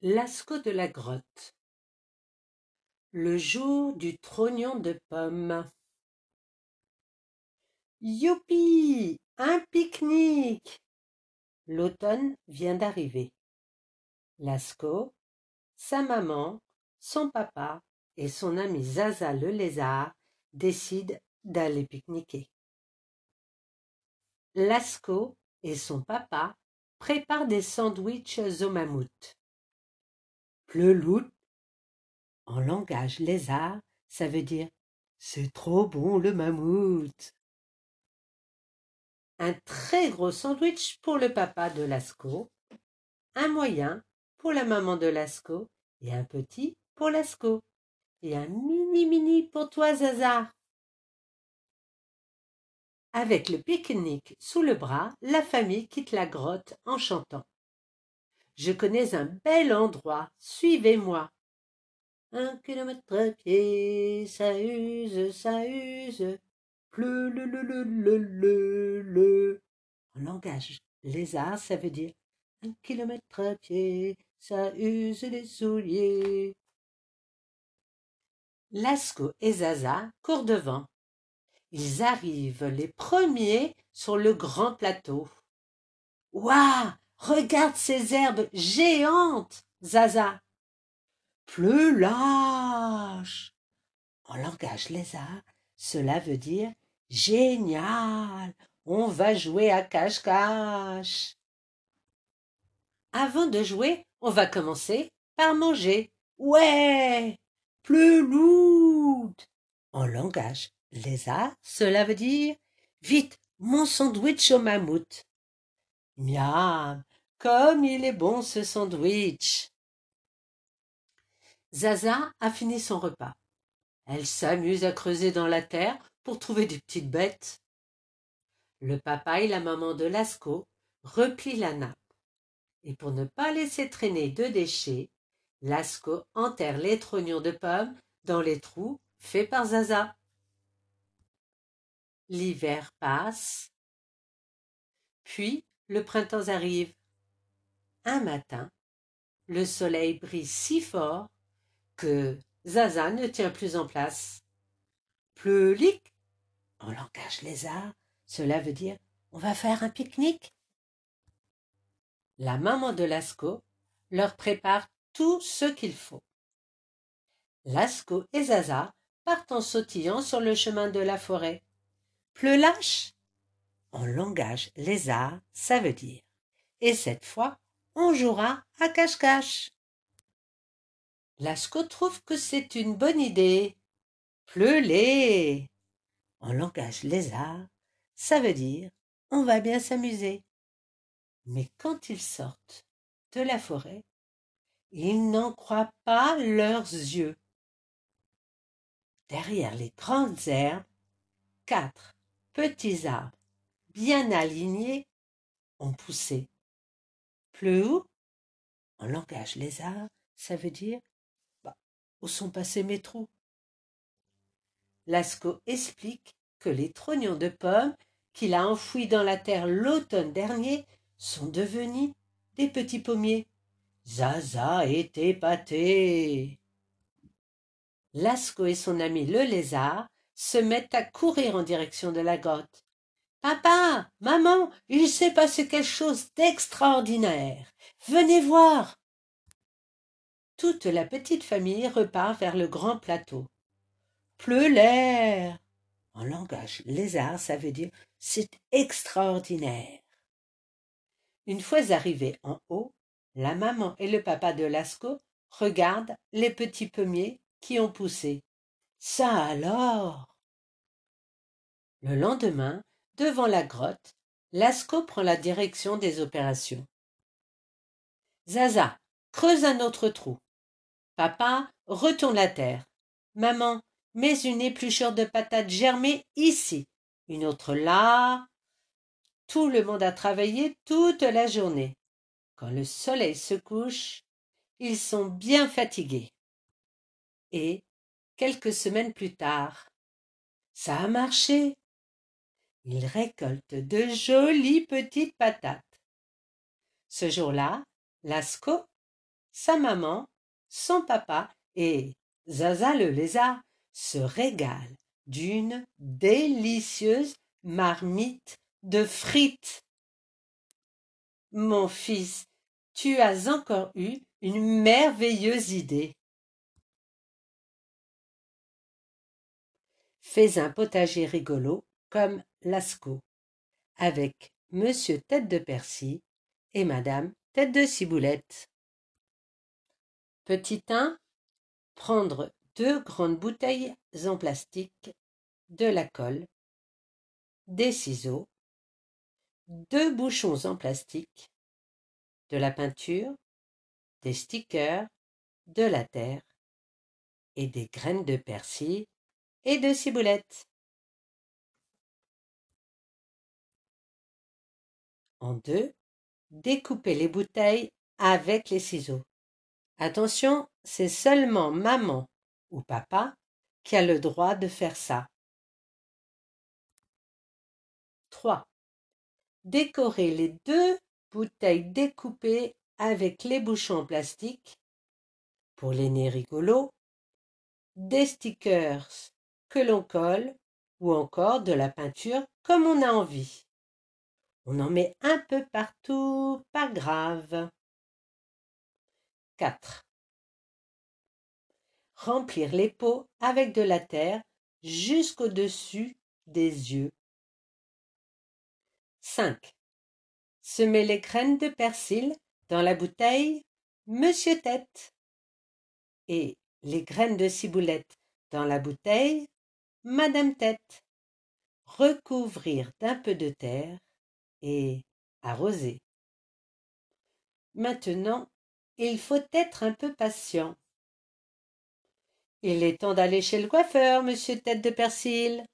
Lascaux de la grotte Le jour du trognon de pommes Youpi Un pique-nique L'automne vient d'arriver. Lascaux, sa maman, son papa et son ami Zaza le lézard décident d'aller pique-niquer. Lascaux et son papa préparent des sandwichs au mammouth. Pleulout, en langage lézard, ça veut dire c'est trop bon le mammouth. Un très gros sandwich pour le papa de Lascaux, un moyen pour la maman de Lascaux et un petit pour Lascaux et un mini mini pour toi Zaza. Avec le pique-nique sous le bras, la famille quitte la grotte en chantant. Je connais un bel endroit, suivez-moi. Un kilomètre à pied, ça use, ça use. Pleu, le, le, le, le, le, le. En langage lézard, ça veut dire un kilomètre à pied, ça use les souliers. Lasco et Zaza courent devant. Ils arrivent les premiers sur le grand plateau. Ouah Regarde ces herbes géantes, Zaza. Plus lâche. En langage lézard, cela veut dire génial. On va jouer à cache-cache. Avant de jouer, on va commencer par manger. Ouais, plus. En langage lézard, cela veut dire vite mon sandwich au mammouth. Miam, comme il est bon ce sandwich. Zaza a fini son repas. Elle s'amuse à creuser dans la terre pour trouver des petites bêtes. Le papa et la maman de Lascaux replient la nappe. Et pour ne pas laisser traîner de déchets, Lascaux enterre les trognons de pommes dans les trous faits par Zaza. L'hiver passe, puis le printemps arrive. Un matin, le soleil brille si fort que Zaza ne tient plus en place. Pleulic, en langage lézard, cela veut dire on va faire un pique-nique. La maman de Lascaux leur prépare tout ce qu'il faut. Lascaux et Zaza partent en sautillant sur le chemin de la forêt. lâche En langage lézard, ça veut dire et cette fois, on jouera à cache-cache. Lascaux trouve que c'est une bonne idée. Pleu-les En langage lézard, ça veut dire on va bien s'amuser. Mais quand ils sortent de la forêt, ils n'en croient pas leurs yeux. Derrière les grandes herbes, quatre petits arbres bien alignés ont poussé. En langage lézard, ça veut dire bah, où sont passés mes trous? Lascaux explique que les trognons de pommes qu'il a enfouis dans la terre l'automne dernier sont devenus des petits pommiers. Zaza est épaté. Lascaux et son ami le lézard se mettent à courir en direction de la grotte. Papa, maman, il s'est passé quelque chose d'extraordinaire. Venez voir. Toute la petite famille repart vers le grand plateau. Pleu l'air. En langage lézard, ça veut dire c'est extraordinaire. Une fois arrivés en haut, la maman et le papa de Lascaux regardent les petits pommiers qui ont poussé. Ça alors? Le lendemain, devant la grotte, Lascaux prend la direction des opérations. Zaza, creuse un autre trou. Papa, retourne la terre. Maman, mets une épluchure de patates germées ici, une autre là. Tout le monde a travaillé toute la journée. Quand le soleil se couche, ils sont bien fatigués. Et, quelques semaines plus tard, ça a marché. Ils récoltent de jolies petites patates. Ce jour-là, Lascaux, sa maman, son papa et Zaza le lézard se régalent d'une délicieuse marmite de frites. Mon fils, tu as encore eu une merveilleuse idée. Fais un potager rigolo comme Lascaux, avec Monsieur Tête de Persil et Madame Tête de Ciboulette. Petit 1. Prendre deux grandes bouteilles en plastique, de la colle, des ciseaux, deux bouchons en plastique, de la peinture, des stickers, de la terre et des graines de persil et de ciboulette. En deux, découpez les bouteilles avec les ciseaux. Attention, c'est seulement maman ou papa qui a le droit de faire ça. 3. Décorez les deux bouteilles découpées avec les bouchons en plastique pour les nez rigolos, des stickers que l'on colle ou encore de la peinture comme on a envie. On en met un peu partout, pas grave. 4. Remplir les pots avec de la terre jusqu'au-dessus des yeux. 5. Semer les graines de persil dans la bouteille Monsieur Tête et les graines de ciboulette dans la bouteille Madame Tête. Recouvrir d'un peu de terre et arroser. Maintenant, il faut être un peu patient. Il est temps d'aller chez le coiffeur, monsieur Tête de Persil.